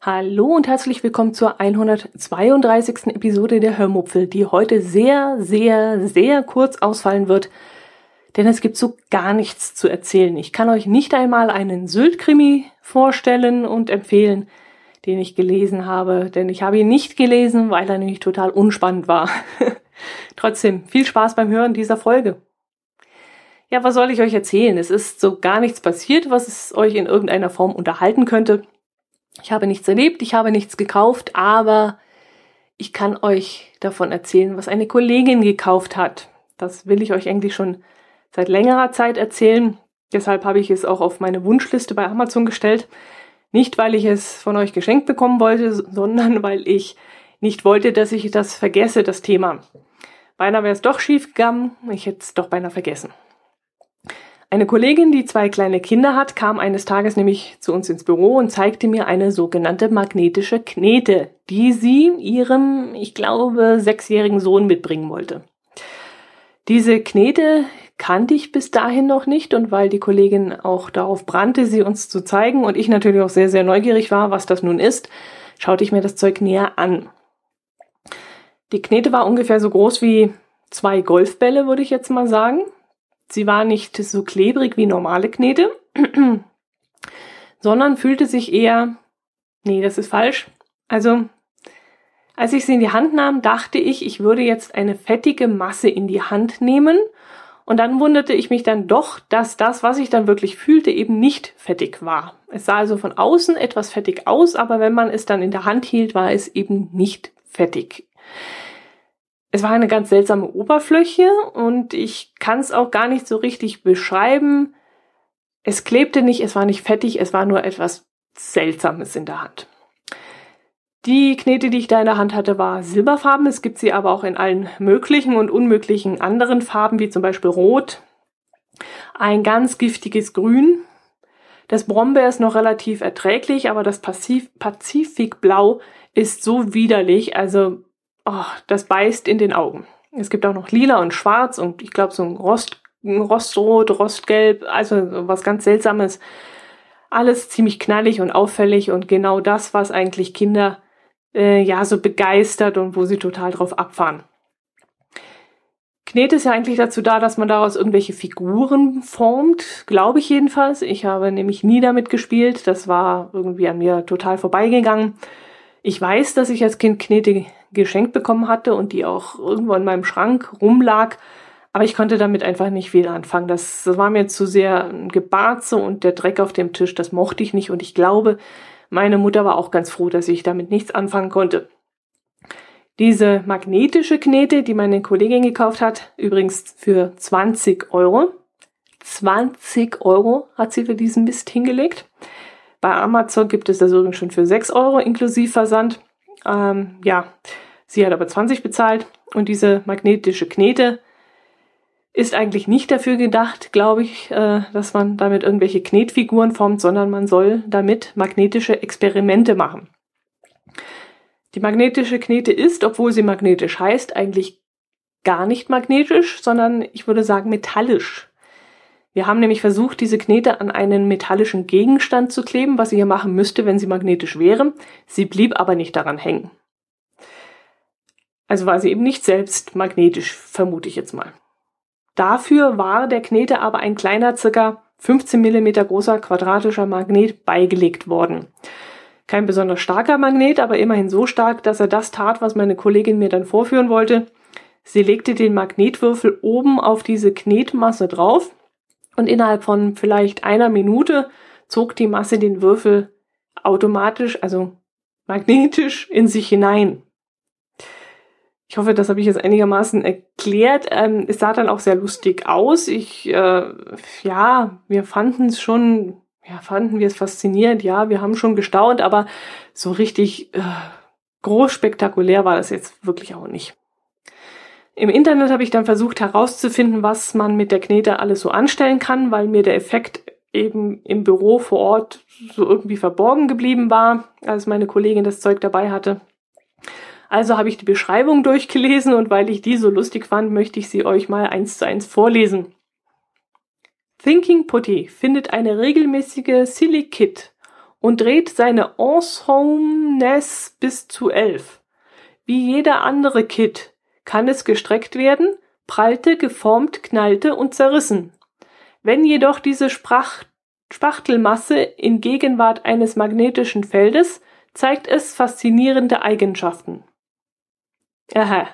Hallo und herzlich willkommen zur 132. Episode der Hörmupfel, die heute sehr, sehr, sehr kurz ausfallen wird, denn es gibt so gar nichts zu erzählen. Ich kann euch nicht einmal einen Sylt-Krimi vorstellen und empfehlen, den ich gelesen habe, denn ich habe ihn nicht gelesen, weil er nämlich total unspannend war. Trotzdem, viel Spaß beim Hören dieser Folge. Ja, was soll ich euch erzählen? Es ist so gar nichts passiert, was es euch in irgendeiner Form unterhalten könnte. Ich habe nichts erlebt, ich habe nichts gekauft, aber ich kann euch davon erzählen, was eine Kollegin gekauft hat. Das will ich euch eigentlich schon seit längerer Zeit erzählen. Deshalb habe ich es auch auf meine Wunschliste bei Amazon gestellt. Nicht, weil ich es von euch geschenkt bekommen wollte, sondern weil ich nicht wollte, dass ich das vergesse, das Thema. Beinahe wäre es doch schief gegangen, ich hätte es doch beinahe vergessen. Eine Kollegin, die zwei kleine Kinder hat, kam eines Tages nämlich zu uns ins Büro und zeigte mir eine sogenannte magnetische Knete, die sie ihrem, ich glaube, sechsjährigen Sohn mitbringen wollte. Diese Knete kannte ich bis dahin noch nicht und weil die Kollegin auch darauf brannte, sie uns zu zeigen und ich natürlich auch sehr, sehr neugierig war, was das nun ist, schaute ich mir das Zeug näher an. Die Knete war ungefähr so groß wie zwei Golfbälle, würde ich jetzt mal sagen. Sie war nicht so klebrig wie normale Knete, sondern fühlte sich eher, nee, das ist falsch. Also, als ich sie in die Hand nahm, dachte ich, ich würde jetzt eine fettige Masse in die Hand nehmen. Und dann wunderte ich mich dann doch, dass das, was ich dann wirklich fühlte, eben nicht fettig war. Es sah also von außen etwas fettig aus, aber wenn man es dann in der Hand hielt, war es eben nicht fettig. Es war eine ganz seltsame Oberfläche und ich kann es auch gar nicht so richtig beschreiben. Es klebte nicht, es war nicht fettig, es war nur etwas Seltsames in der Hand. Die Knete, die ich da in der Hand hatte, war silberfarben. Es gibt sie aber auch in allen möglichen und unmöglichen anderen Farben, wie zum Beispiel Rot. Ein ganz giftiges Grün. Das Brombeer ist noch relativ erträglich, aber das Pazifikblau ist so widerlich. Also oh, das beißt in den Augen. Es gibt auch noch lila und schwarz und ich glaube so ein Rost, Rostrot, Rostgelb, also was ganz Seltsames. Alles ziemlich knallig und auffällig und genau das, was eigentlich Kinder äh, ja so begeistert und wo sie total drauf abfahren. Knete ist ja eigentlich dazu da, dass man daraus irgendwelche Figuren formt, glaube ich jedenfalls. Ich habe nämlich nie damit gespielt, das war irgendwie an mir total vorbeigegangen. Ich weiß, dass ich als Kind Knete geschenkt bekommen hatte und die auch irgendwo in meinem Schrank rumlag. Aber ich konnte damit einfach nicht viel anfangen. Das, das war mir zu sehr ein Gebarze und der Dreck auf dem Tisch, das mochte ich nicht. Und ich glaube, meine Mutter war auch ganz froh, dass ich damit nichts anfangen konnte. Diese magnetische Knete, die meine Kollegin gekauft hat, übrigens für 20 Euro. 20 Euro hat sie für diesen Mist hingelegt. Bei Amazon gibt es das übrigens schon für 6 Euro inklusive Versand. Ähm, ja, sie hat aber 20 bezahlt und diese magnetische Knete ist eigentlich nicht dafür gedacht, glaube ich, äh, dass man damit irgendwelche Knetfiguren formt, sondern man soll damit magnetische Experimente machen. Die magnetische Knete ist, obwohl sie magnetisch heißt, eigentlich gar nicht magnetisch, sondern ich würde sagen metallisch. Wir haben nämlich versucht, diese Knete an einen metallischen Gegenstand zu kleben, was sie hier machen müsste, wenn sie magnetisch wäre. Sie blieb aber nicht daran hängen. Also war sie eben nicht selbst magnetisch, vermute ich jetzt mal. Dafür war der Knete aber ein kleiner, circa 15 mm großer quadratischer Magnet beigelegt worden. Kein besonders starker Magnet, aber immerhin so stark, dass er das tat, was meine Kollegin mir dann vorführen wollte. Sie legte den Magnetwürfel oben auf diese Knetmasse drauf und innerhalb von vielleicht einer Minute zog die Masse den Würfel automatisch, also magnetisch in sich hinein. Ich hoffe, das habe ich jetzt einigermaßen erklärt. Ähm, es sah dann auch sehr lustig aus. Ich, äh, ja, wir fanden es schon, ja, fanden wir es faszinierend. Ja, wir haben schon gestaunt, aber so richtig äh, groß spektakulär war das jetzt wirklich auch nicht. Im Internet habe ich dann versucht herauszufinden, was man mit der Knete alles so anstellen kann, weil mir der Effekt eben im Büro vor Ort so irgendwie verborgen geblieben war, als meine Kollegin das Zeug dabei hatte. Also habe ich die Beschreibung durchgelesen und weil ich die so lustig fand, möchte ich sie euch mal eins zu eins vorlesen. Thinking Putty findet eine regelmäßige Silly Kit und dreht seine Ensembles bis zu elf. Wie jeder andere Kit kann es gestreckt werden, prallte, geformt, knallte und zerrissen. Wenn jedoch diese Sprach Spachtelmasse in Gegenwart eines magnetischen Feldes zeigt es faszinierende Eigenschaften. Aha.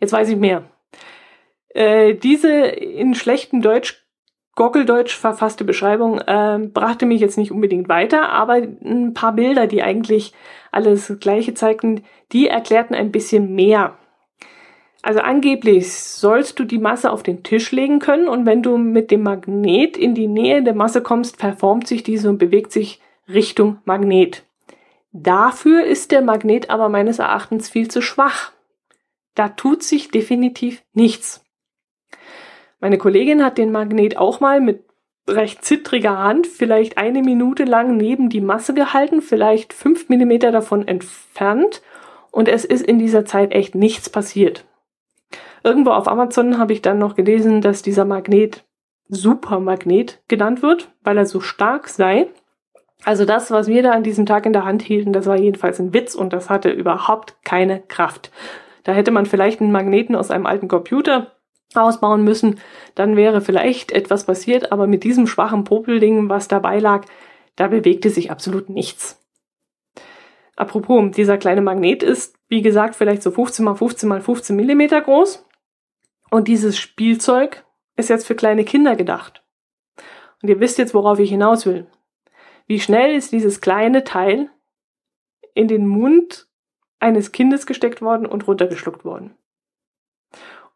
Jetzt weiß ich mehr. Äh, diese in schlechtem Deutsch, Goggeldeutsch verfasste Beschreibung äh, brachte mich jetzt nicht unbedingt weiter, aber ein paar Bilder, die eigentlich alles Gleiche zeigten, die erklärten ein bisschen mehr. Also angeblich sollst du die Masse auf den Tisch legen können und wenn du mit dem Magnet in die Nähe der Masse kommst, verformt sich diese und bewegt sich Richtung Magnet. Dafür ist der Magnet aber meines Erachtens viel zu schwach. Da tut sich definitiv nichts. Meine Kollegin hat den Magnet auch mal mit recht zittriger Hand vielleicht eine Minute lang neben die Masse gehalten, vielleicht fünf Millimeter davon entfernt und es ist in dieser Zeit echt nichts passiert. Irgendwo auf Amazon habe ich dann noch gelesen, dass dieser Magnet Supermagnet genannt wird, weil er so stark sei. Also das, was wir da an diesem Tag in der Hand hielten, das war jedenfalls ein Witz und das hatte überhaupt keine Kraft. Da hätte man vielleicht einen Magneten aus einem alten Computer ausbauen müssen, dann wäre vielleicht etwas passiert, aber mit diesem schwachen Popelding, was dabei lag, da bewegte sich absolut nichts. Apropos, dieser kleine Magnet ist, wie gesagt, vielleicht so 15 mal 15 mal 15 Millimeter groß. Und dieses Spielzeug ist jetzt für kleine Kinder gedacht. Und ihr wisst jetzt, worauf ich hinaus will. Wie schnell ist dieses kleine Teil in den Mund eines Kindes gesteckt worden und runtergeschluckt worden?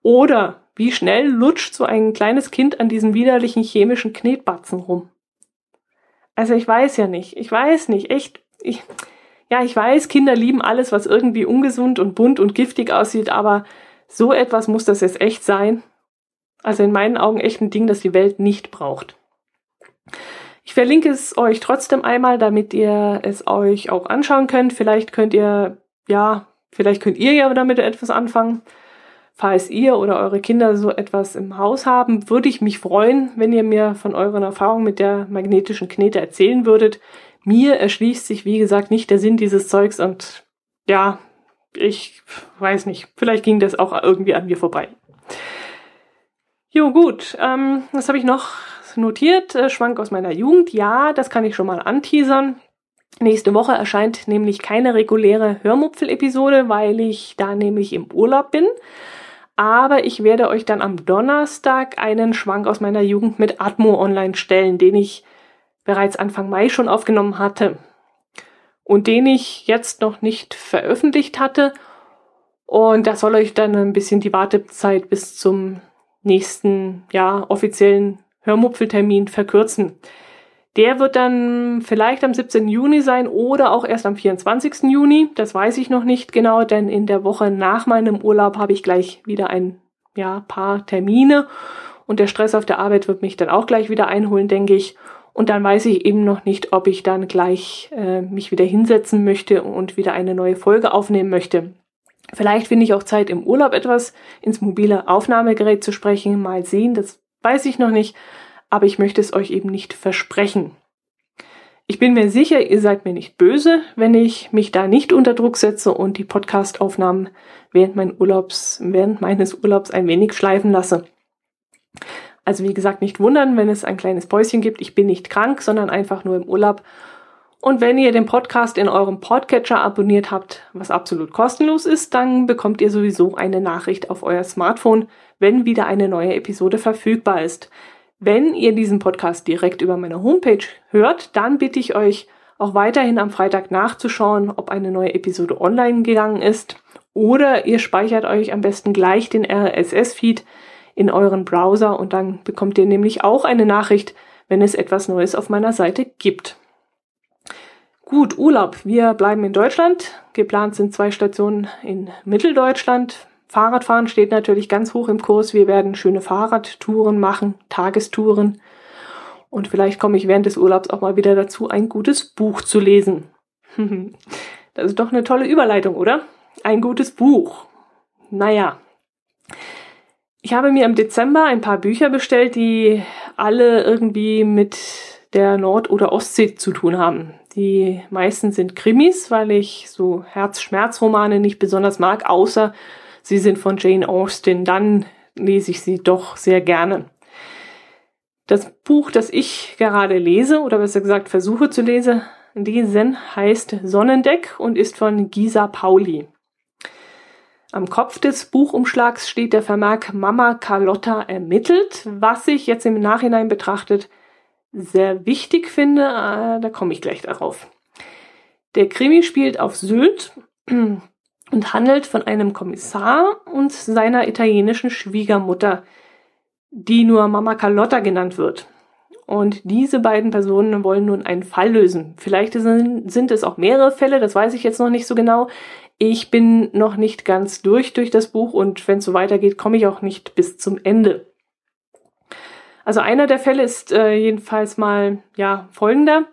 Oder wie schnell lutscht so ein kleines Kind an diesem widerlichen chemischen Knetbatzen rum? Also ich weiß ja nicht. Ich weiß nicht. Echt. Ich, ja, ich weiß, Kinder lieben alles, was irgendwie ungesund und bunt und giftig aussieht, aber so etwas muss das jetzt echt sein. Also in meinen Augen echt ein Ding, das die Welt nicht braucht. Ich verlinke es euch trotzdem einmal, damit ihr es euch auch anschauen könnt. Vielleicht könnt ihr, ja, vielleicht könnt ihr ja damit etwas anfangen. Falls ihr oder eure Kinder so etwas im Haus haben, würde ich mich freuen, wenn ihr mir von euren Erfahrungen mit der magnetischen Knete erzählen würdet. Mir erschließt sich, wie gesagt, nicht der Sinn dieses Zeugs und ja, ich weiß nicht, vielleicht ging das auch irgendwie an mir vorbei. Jo, gut, ähm, was habe ich noch notiert? Äh, Schwank aus meiner Jugend. Ja, das kann ich schon mal anteasern. Nächste Woche erscheint nämlich keine reguläre Hörmupfel-Episode, weil ich da nämlich im Urlaub bin. Aber ich werde euch dann am Donnerstag einen Schwank aus meiner Jugend mit Atmo online stellen, den ich bereits Anfang Mai schon aufgenommen hatte und den ich jetzt noch nicht veröffentlicht hatte. Und das soll euch dann ein bisschen die Wartezeit bis zum nächsten, ja, offiziellen Hörmupfeltermin verkürzen. Der wird dann vielleicht am 17. Juni sein oder auch erst am 24. Juni. Das weiß ich noch nicht genau, denn in der Woche nach meinem Urlaub habe ich gleich wieder ein ja, paar Termine und der Stress auf der Arbeit wird mich dann auch gleich wieder einholen, denke ich. Und dann weiß ich eben noch nicht, ob ich dann gleich äh, mich wieder hinsetzen möchte und wieder eine neue Folge aufnehmen möchte. Vielleicht finde ich auch Zeit im Urlaub etwas ins mobile Aufnahmegerät zu sprechen. Mal sehen, das weiß ich noch nicht, aber ich möchte es euch eben nicht versprechen. Ich bin mir sicher, ihr seid mir nicht böse, wenn ich mich da nicht unter Druck setze und die Podcastaufnahmen während, mein Urlaubs, während meines Urlaubs ein wenig schleifen lasse. Also wie gesagt, nicht wundern, wenn es ein kleines Päuschen gibt. Ich bin nicht krank, sondern einfach nur im Urlaub. Und wenn ihr den Podcast in eurem Podcatcher abonniert habt, was absolut kostenlos ist, dann bekommt ihr sowieso eine Nachricht auf euer Smartphone, wenn wieder eine neue Episode verfügbar ist. Wenn ihr diesen Podcast direkt über meine Homepage hört, dann bitte ich euch auch weiterhin am Freitag nachzuschauen, ob eine neue Episode online gegangen ist. Oder ihr speichert euch am besten gleich den RSS-Feed in euren Browser und dann bekommt ihr nämlich auch eine Nachricht, wenn es etwas Neues auf meiner Seite gibt. Gut, Urlaub. Wir bleiben in Deutschland. Geplant sind zwei Stationen in Mitteldeutschland. Fahrradfahren steht natürlich ganz hoch im Kurs. Wir werden schöne Fahrradtouren machen, Tagestouren. Und vielleicht komme ich während des Urlaubs auch mal wieder dazu, ein gutes Buch zu lesen. Das ist doch eine tolle Überleitung, oder? Ein gutes Buch. Naja. Ich habe mir im Dezember ein paar Bücher bestellt, die alle irgendwie mit der Nord- oder Ostsee zu tun haben. Die meisten sind Krimis, weil ich so Herzschmerzromane nicht besonders mag, außer sie sind von Jane Austen. Dann lese ich sie doch sehr gerne. Das Buch, das ich gerade lese, oder besser gesagt versuche zu lesen, lesen heißt Sonnendeck und ist von Gisa Pauli. Am Kopf des Buchumschlags steht der Vermerk Mama Carlotta ermittelt, was ich jetzt im Nachhinein betrachtet sehr wichtig finde. Äh, da komme ich gleich darauf. Der Krimi spielt auf Sylt und handelt von einem Kommissar und seiner italienischen Schwiegermutter, die nur Mama Carlotta genannt wird. Und diese beiden Personen wollen nun einen Fall lösen. Vielleicht sind, es auch mehrere Fälle, das weiß ich jetzt noch nicht so genau. Ich bin noch nicht ganz durch durch das Buch und wenn es so weitergeht, komme ich auch nicht bis zum Ende. Also einer der Fälle ist äh, jedenfalls mal ja folgender.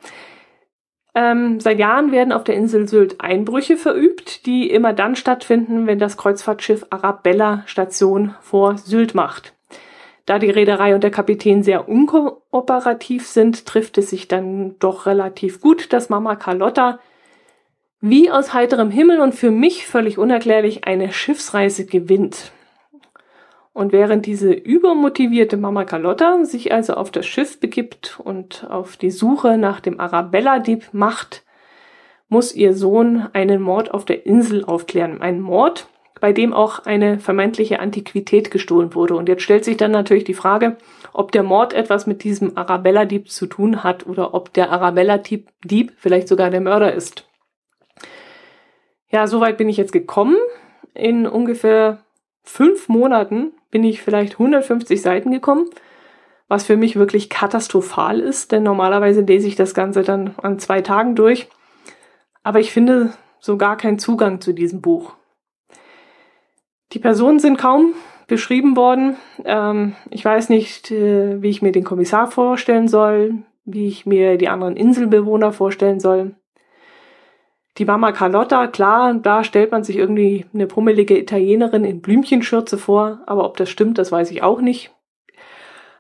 Ähm, seit Jahren werden auf der Insel Sylt Einbrüche verübt, die immer dann stattfinden, wenn das Kreuzfahrtschiff Arabella Station vor Sylt macht. Da die Reederei und der Kapitän sehr unkooperativ sind, trifft es sich dann doch relativ gut, dass Mama Carlotta wie aus heiterem Himmel und für mich völlig unerklärlich eine Schiffsreise gewinnt. Und während diese übermotivierte Mama Carlotta sich also auf das Schiff begibt und auf die Suche nach dem Arabella-Dieb macht, muss ihr Sohn einen Mord auf der Insel aufklären. Ein Mord, bei dem auch eine vermeintliche Antiquität gestohlen wurde. Und jetzt stellt sich dann natürlich die Frage, ob der Mord etwas mit diesem Arabella-Dieb zu tun hat oder ob der Arabella-Dieb vielleicht sogar der Mörder ist. Ja, soweit bin ich jetzt gekommen. In ungefähr fünf Monaten bin ich vielleicht 150 Seiten gekommen, was für mich wirklich katastrophal ist, denn normalerweise lese ich das Ganze dann an zwei Tagen durch. Aber ich finde so gar keinen Zugang zu diesem Buch. Die Personen sind kaum beschrieben worden. Ähm, ich weiß nicht, äh, wie ich mir den Kommissar vorstellen soll, wie ich mir die anderen Inselbewohner vorstellen soll. Die Mama Carlotta, klar, da stellt man sich irgendwie eine pummelige Italienerin in Blümchenschürze vor, aber ob das stimmt, das weiß ich auch nicht.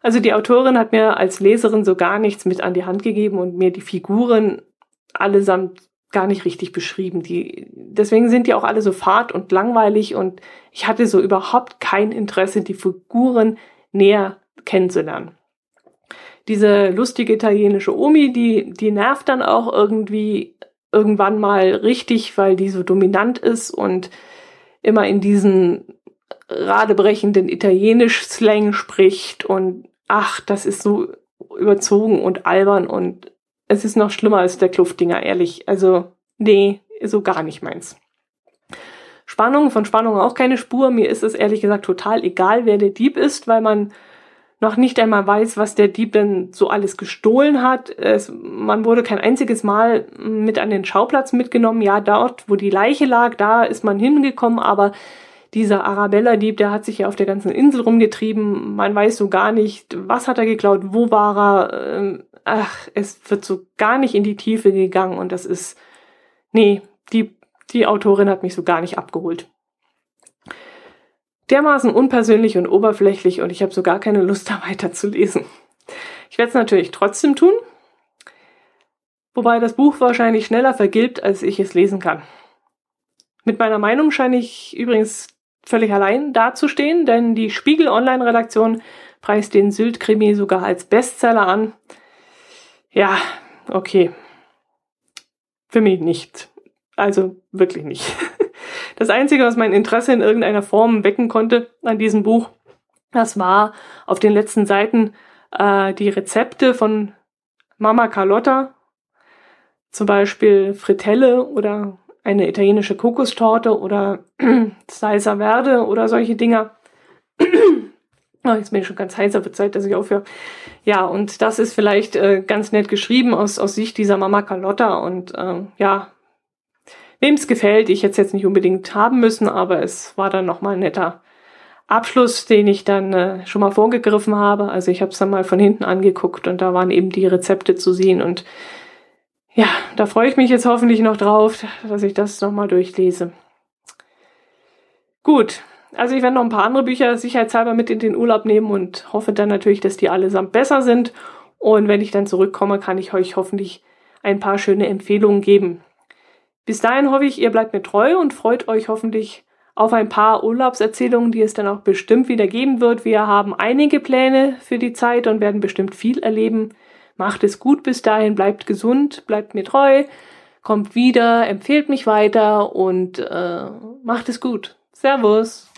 Also die Autorin hat mir als Leserin so gar nichts mit an die Hand gegeben und mir die Figuren allesamt gar nicht richtig beschrieben. Die, deswegen sind die auch alle so fad und langweilig und ich hatte so überhaupt kein Interesse, die Figuren näher kennenzulernen. Diese lustige italienische Omi, die, die nervt dann auch irgendwie irgendwann mal richtig, weil die so dominant ist und immer in diesen radebrechenden Italienisch-Slang spricht und ach, das ist so überzogen und albern und es ist noch schlimmer als der Kluftdinger, ehrlich. Also, nee, so gar nicht meins. Spannung, von Spannung auch keine Spur. Mir ist es ehrlich gesagt total egal, wer der Dieb ist, weil man noch nicht einmal weiß, was der Dieb denn so alles gestohlen hat. Es, man wurde kein einziges Mal mit an den Schauplatz mitgenommen. Ja, dort, wo die Leiche lag, da ist man hingekommen, aber dieser Arabella-Dieb, der hat sich ja auf der ganzen Insel rumgetrieben. Man weiß so gar nicht, was hat er geklaut, wo war er. Ähm, ach, es wird so gar nicht in die Tiefe gegangen und das ist, nee, die, die Autorin hat mich so gar nicht abgeholt. Dermaßen unpersönlich und oberflächlich und ich habe so gar keine Lust, da weiterzulesen. Ich werde es natürlich trotzdem tun, wobei das Buch wahrscheinlich schneller vergilbt, als ich es lesen kann. Mit meiner Meinung scheine ich übrigens völlig allein dazustehen, denn die Spiegel Online-Redaktion preist den Sylt-Krimi sogar als Bestseller an. Ja, okay. Für mich nicht. Also wirklich nicht. Das Einzige, was mein Interesse in irgendeiner Form wecken konnte an diesem Buch, das war auf den letzten Seiten äh, die Rezepte von Mama Carlotta, zum Beispiel Fritelle oder eine italienische Kokostorte oder Salsa Verde oder solche Dinger. oh, jetzt bin ich schon ganz heißer, wird Zeit, dass ich aufhöre. Ja, und das ist vielleicht äh, ganz nett geschrieben aus, aus Sicht dieser Mama Carlotta und äh, ja, wem es gefällt, ich hätte es jetzt nicht unbedingt haben müssen, aber es war dann nochmal ein netter Abschluss, den ich dann äh, schon mal vorgegriffen habe. Also ich habe es dann mal von hinten angeguckt und da waren eben die Rezepte zu sehen und ja, da freue ich mich jetzt hoffentlich noch drauf, dass ich das nochmal durchlese. Gut, also ich werde noch ein paar andere Bücher sicherheitshalber mit in den Urlaub nehmen und hoffe dann natürlich, dass die allesamt besser sind. Und wenn ich dann zurückkomme, kann ich euch hoffentlich ein paar schöne Empfehlungen geben. Bis dahin hoffe ich, ihr bleibt mir treu und freut euch hoffentlich auf ein paar Urlaubserzählungen, die es dann auch bestimmt wieder geben wird. Wir haben einige Pläne für die Zeit und werden bestimmt viel erleben. Macht es gut bis dahin, bleibt gesund, bleibt mir treu, kommt wieder, empfehlt mich weiter und äh, macht es gut. Servus.